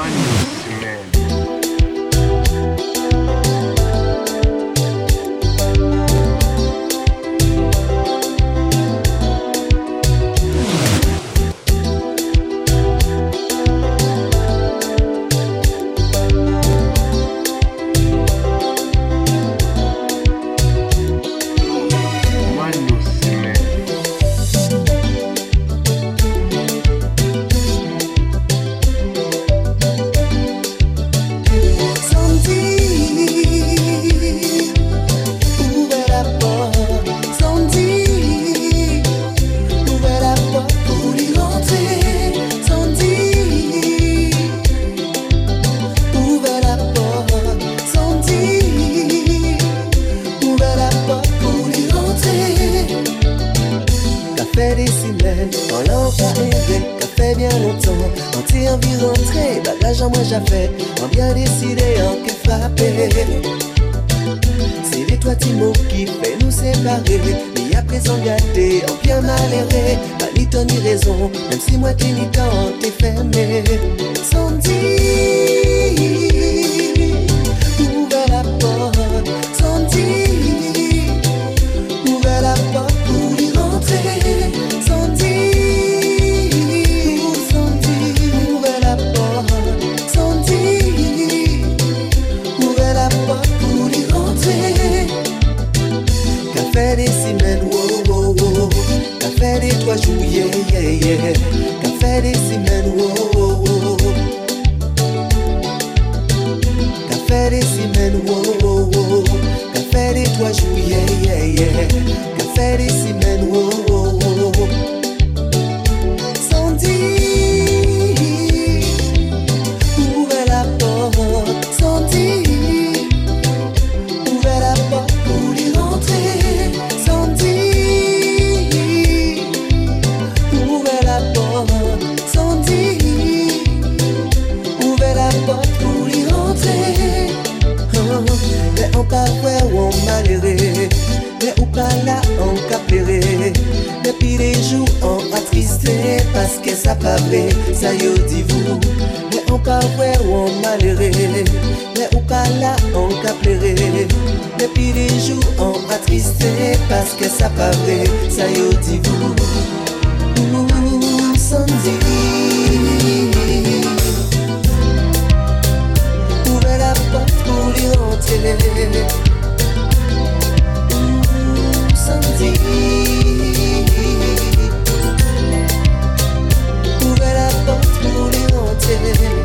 money to man. Paske sa pable, sa yo divou Mwen ou ka we ou an malere Mwen ou ka la an ka plere Depi de jou an patriste Paske sa pable, sa yo divou Ou di Ouve la porte pou li rentre você.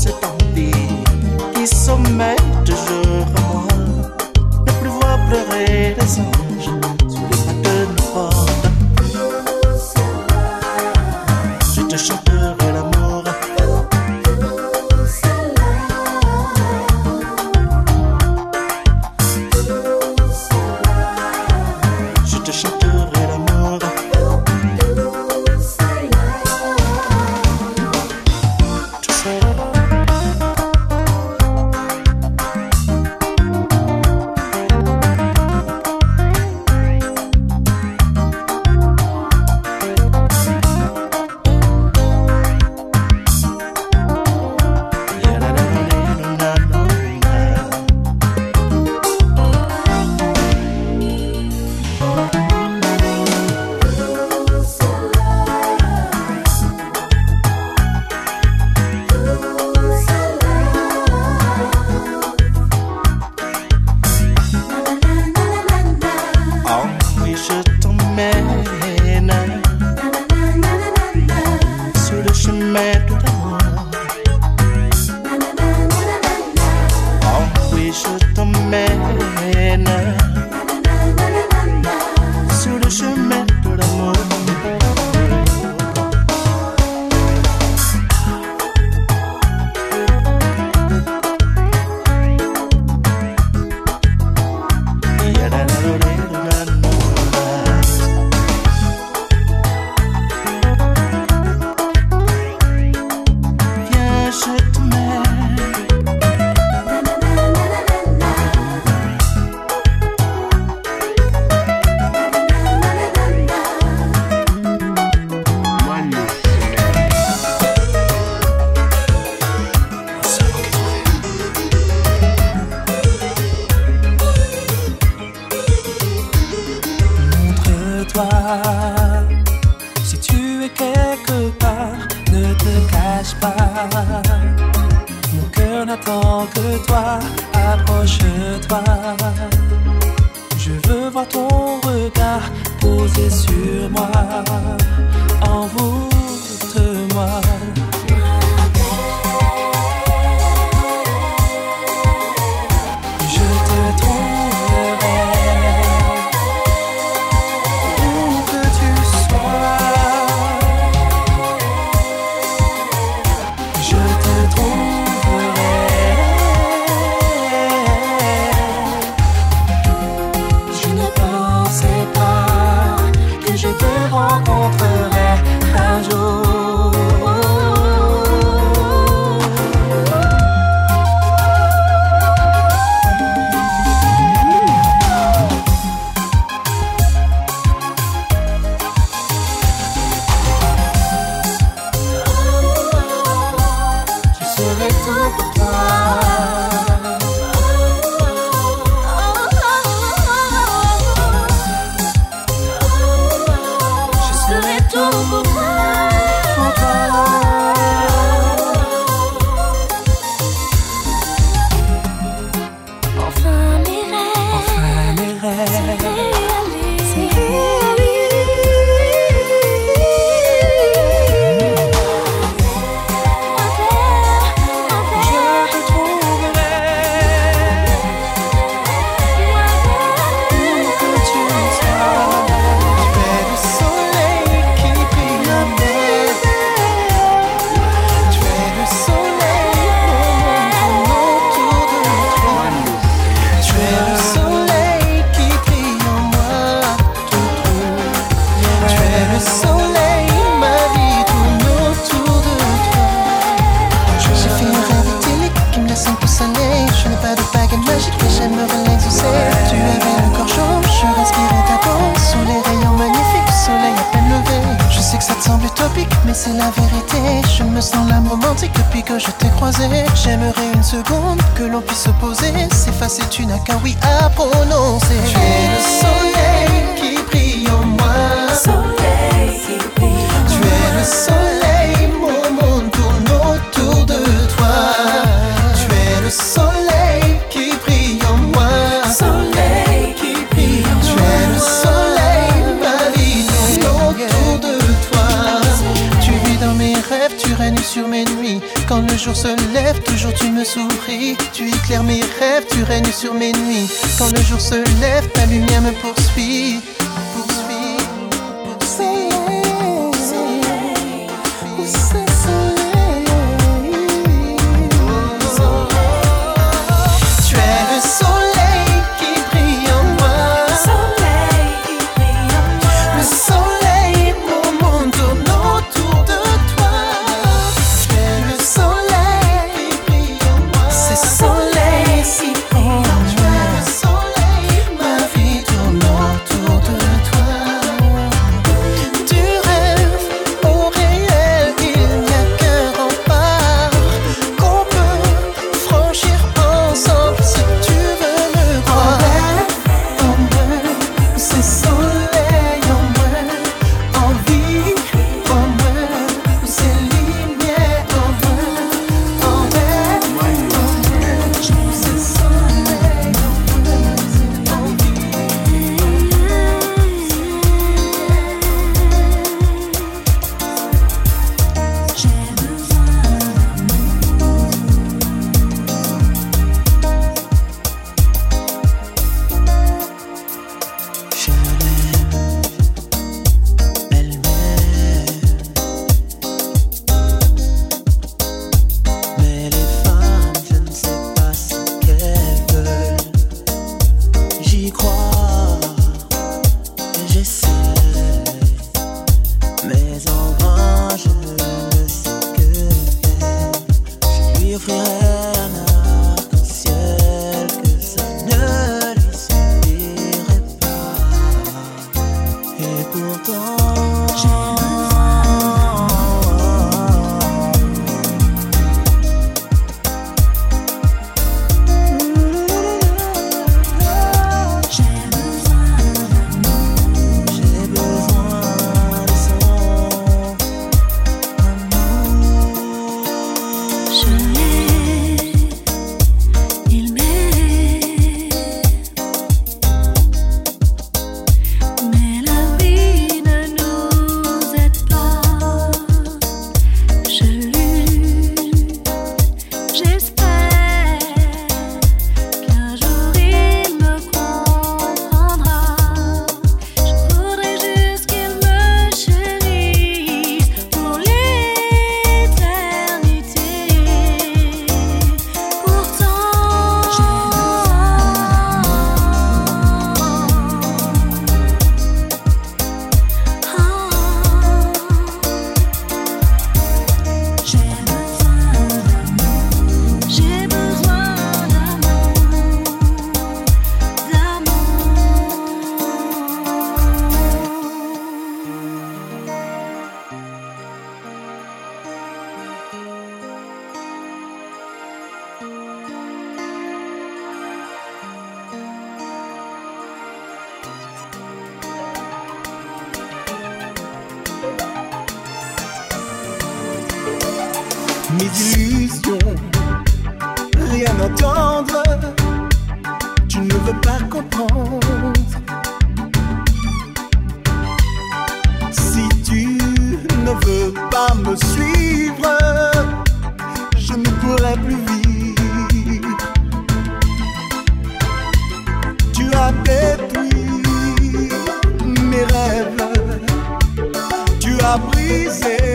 s'étendit, qui sommeille toujours en moi, ne plus voir pleurer les hommes. after that. Le jour se lève, toujours tu me souris. Tu éclaires mes rêves, tu règnes sur mes nuits. Quand le jour se lève, ta lumière me poursuit. rien entendre, tu ne veux pas comprendre. Si tu ne veux pas me suivre, je ne pourrai plus vivre. Tu as détruit mes rêves, tu as brisé.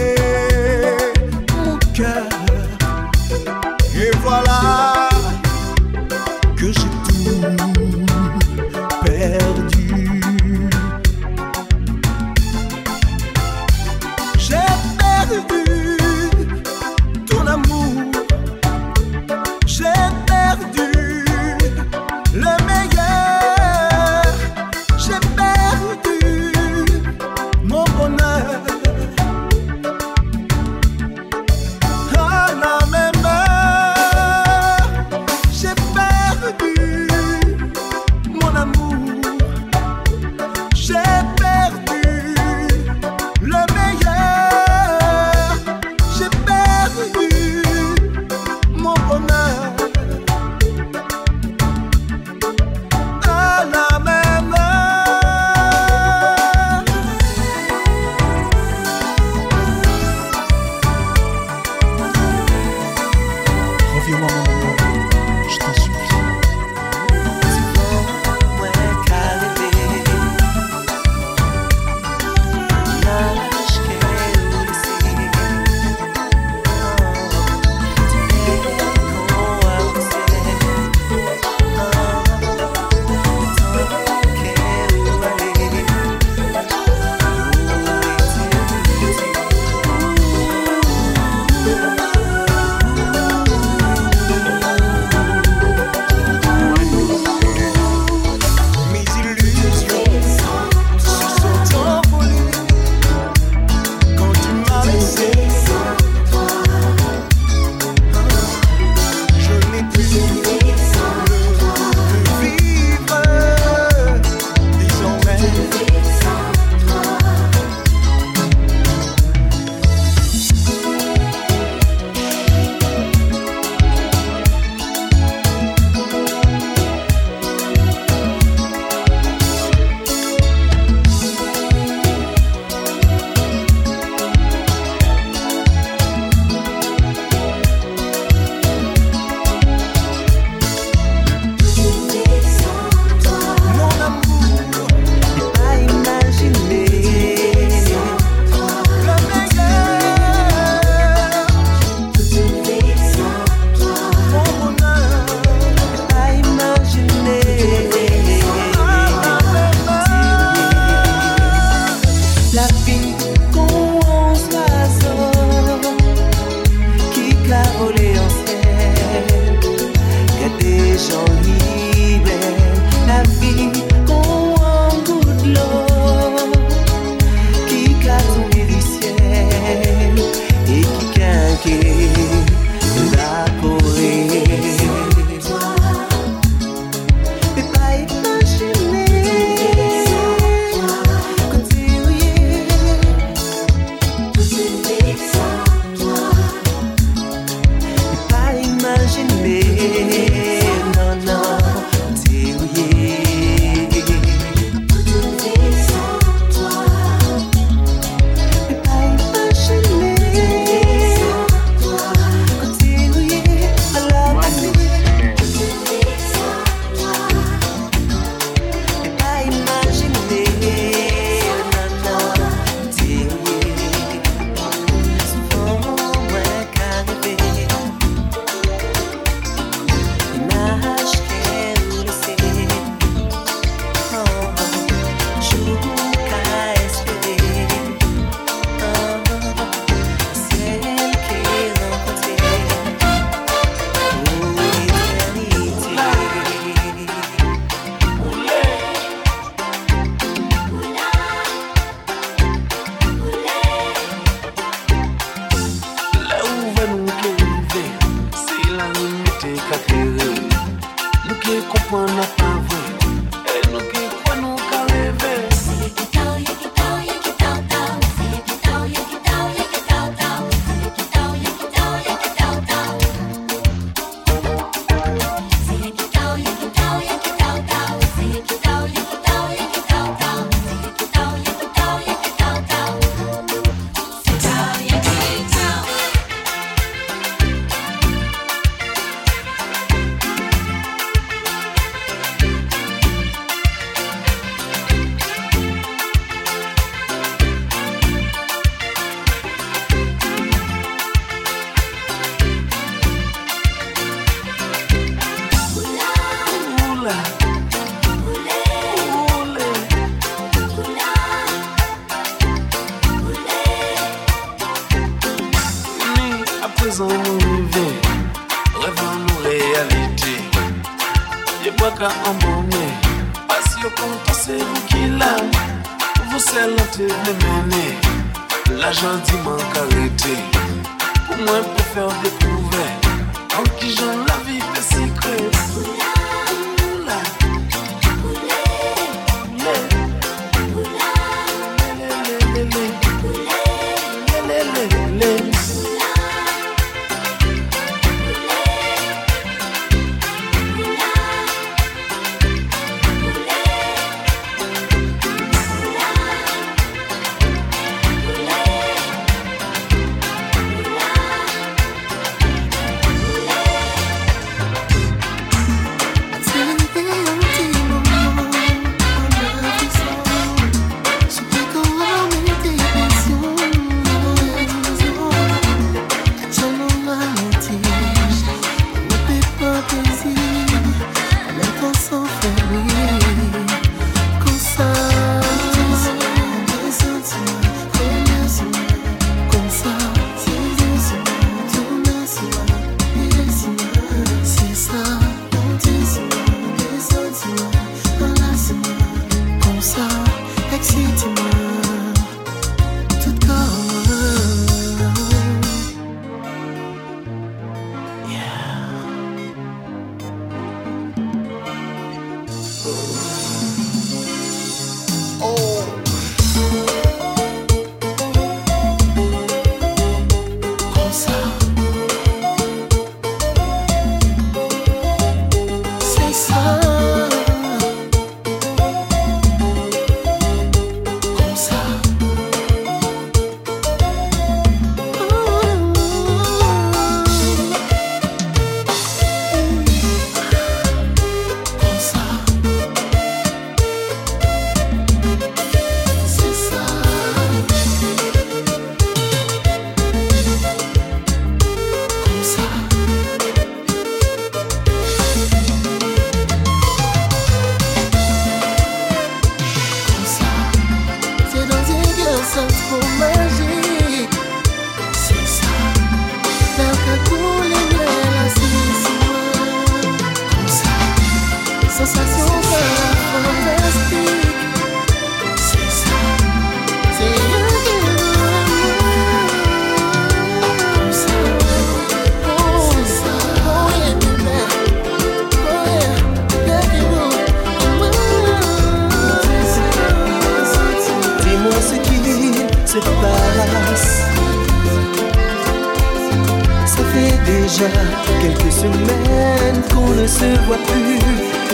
quelques semaines qu'on ne se voit plus.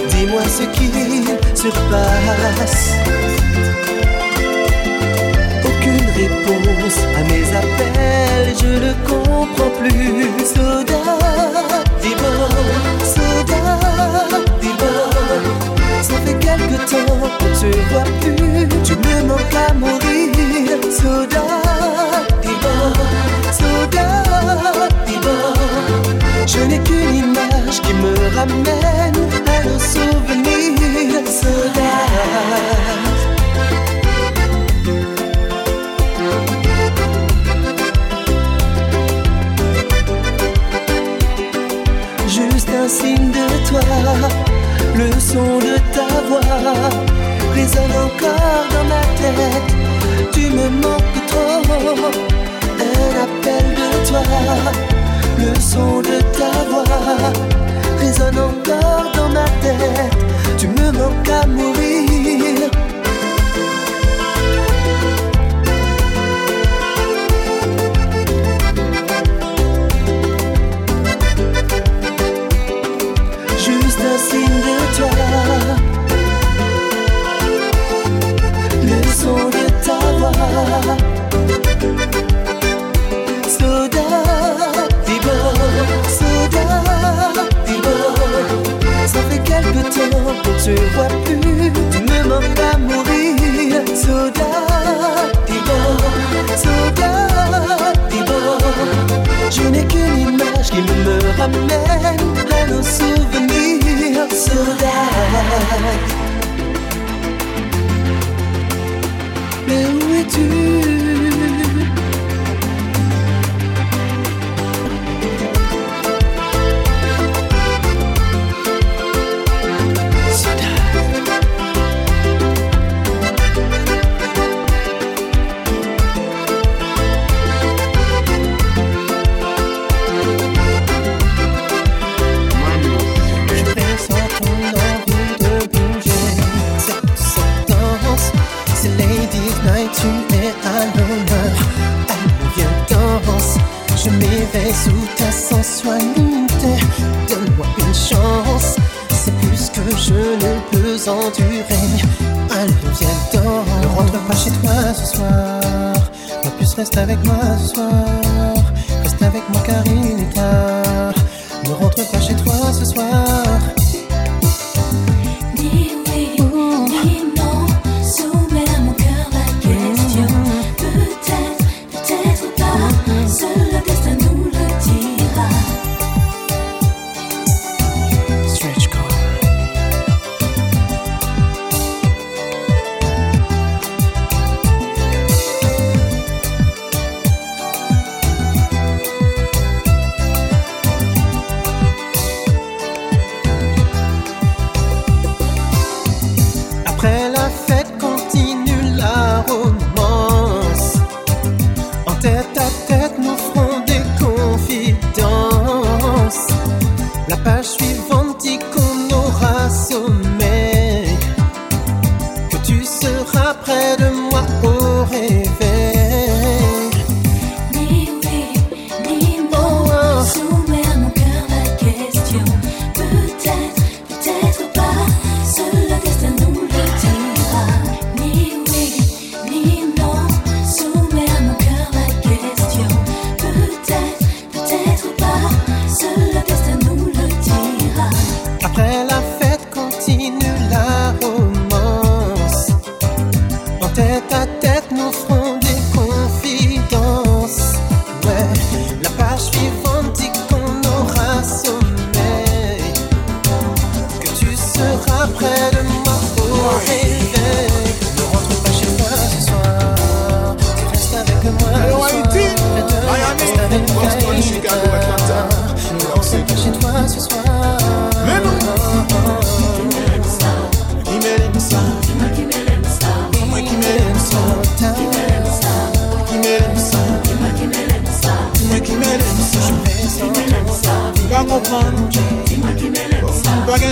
Dis-moi ce qui se passe. Aucune réponse à mes appels, je ne comprends plus. Soda, dis-moi, soda, dis-moi. Ça fait quelque temps qu'on ne se voit plus. Tu me manques à mourir, soda. qui me ramène à un souvenir sauvage. Juste un signe de toi, le son de ta voix résonne encore dans ma tête. Tu me manques trop, un appel de toi, le son de ta yeah. Peux endurer. Allons, viens. Ne rentre pas chez toi ce soir. Ma puce, reste avec moi ce soir.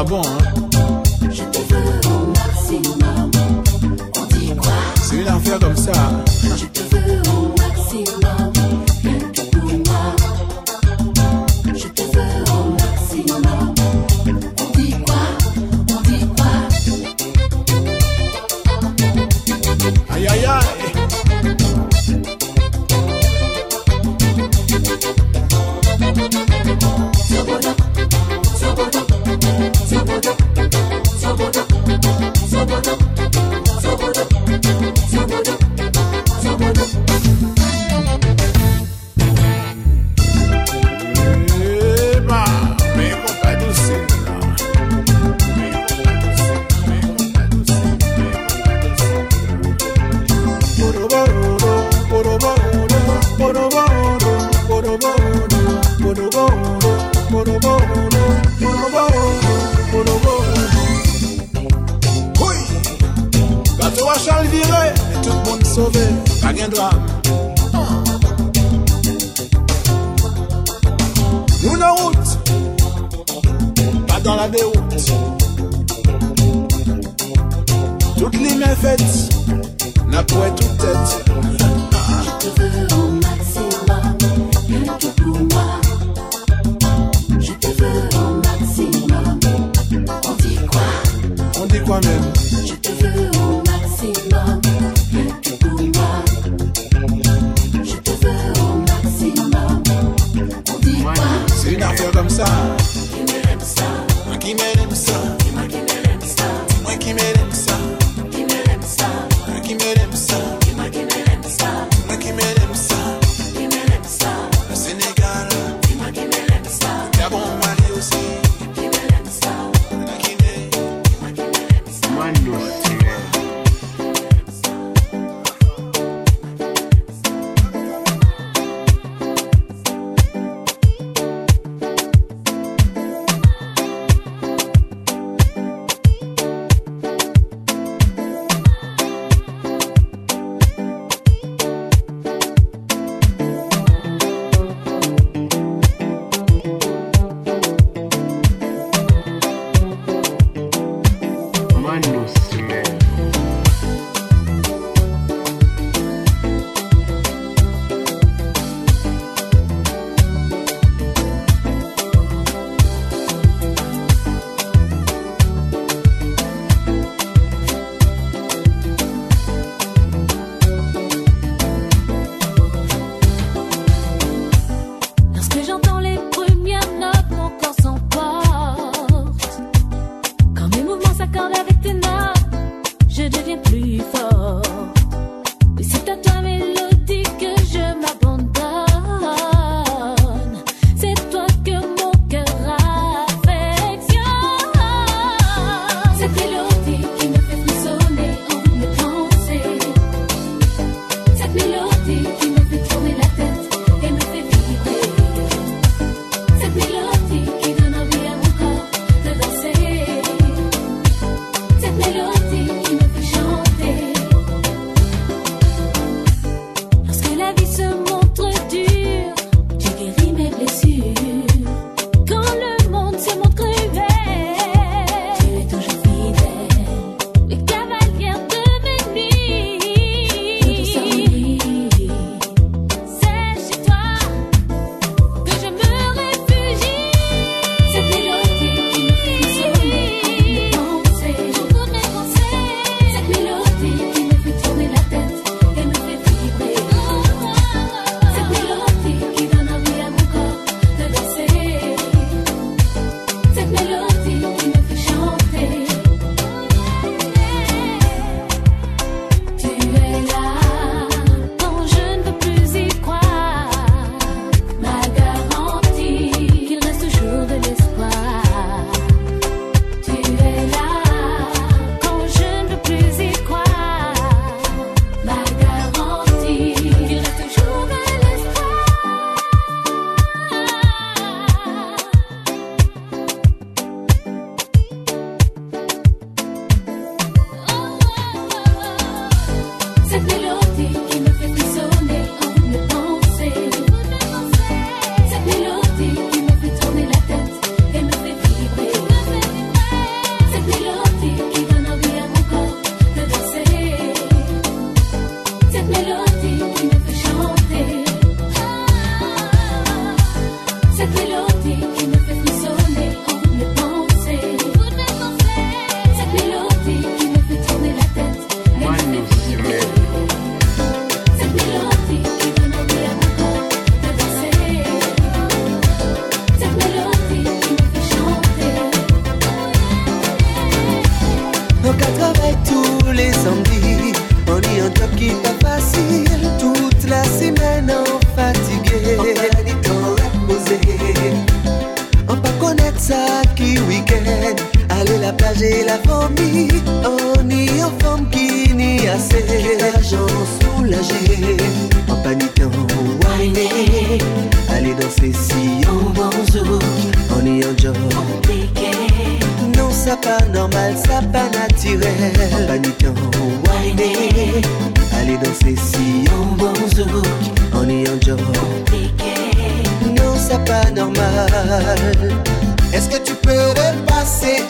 Ah bon? Hein? Je te veux au maximum. On dit quoi? C'est une affaire comme ça. i 我我 pas normal, ça pas naturel. En paniquant, whiner, aller danser si en bon en y. Non, ça pas normal. Est-ce que tu peux repasser